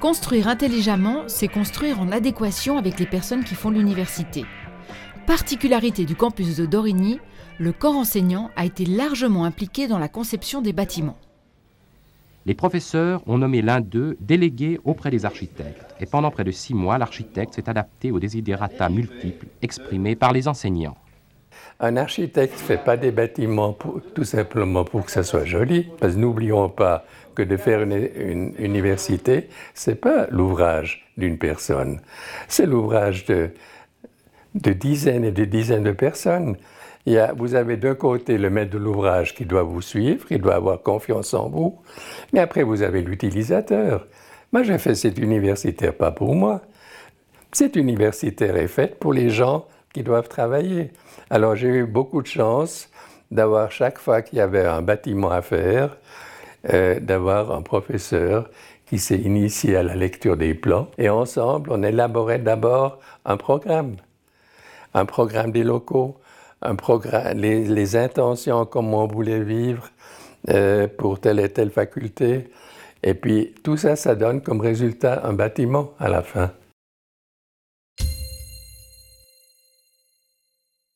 Construire intelligemment, c'est construire en adéquation avec les personnes qui font l'université. Particularité du campus de Dorigny, le corps enseignant a été largement impliqué dans la conception des bâtiments. Les professeurs ont nommé l'un d'eux délégué auprès des architectes. Et pendant près de six mois, l'architecte s'est adapté aux desiderata multiples exprimés par les enseignants. Un architecte ne fait pas des bâtiments tout simplement pour que ça soit joli, parce que n'oublions pas que de faire une, université, ce n'est pas l'ouvrage d'une personne, c'est l'ouvrage de, de dizaines et de dizaines de personnes. Il y a, vous avez d'un côté le maître de l'ouvrage qui doit vous suivre, il doit avoir confiance en vous, mais après vous avez l'utilisateur. Moi j'ai fait cette universitaire pas pour moi. Cette universitaire est faite pour les gens qui doivent travailler. Alors j'ai eu beaucoup de chance d'avoir chaque fois qu'il y avait un bâtiment à faire, euh, d'avoir un professeur qui s'est initié à la lecture des plans. Et ensemble, on élaborait d'abord un programme, un programme des locaux, un les, intentions, comment on voulait vivre euh, pour telle et telle faculté. Et puis tout ça, ça donne comme résultat un bâtiment à la fin.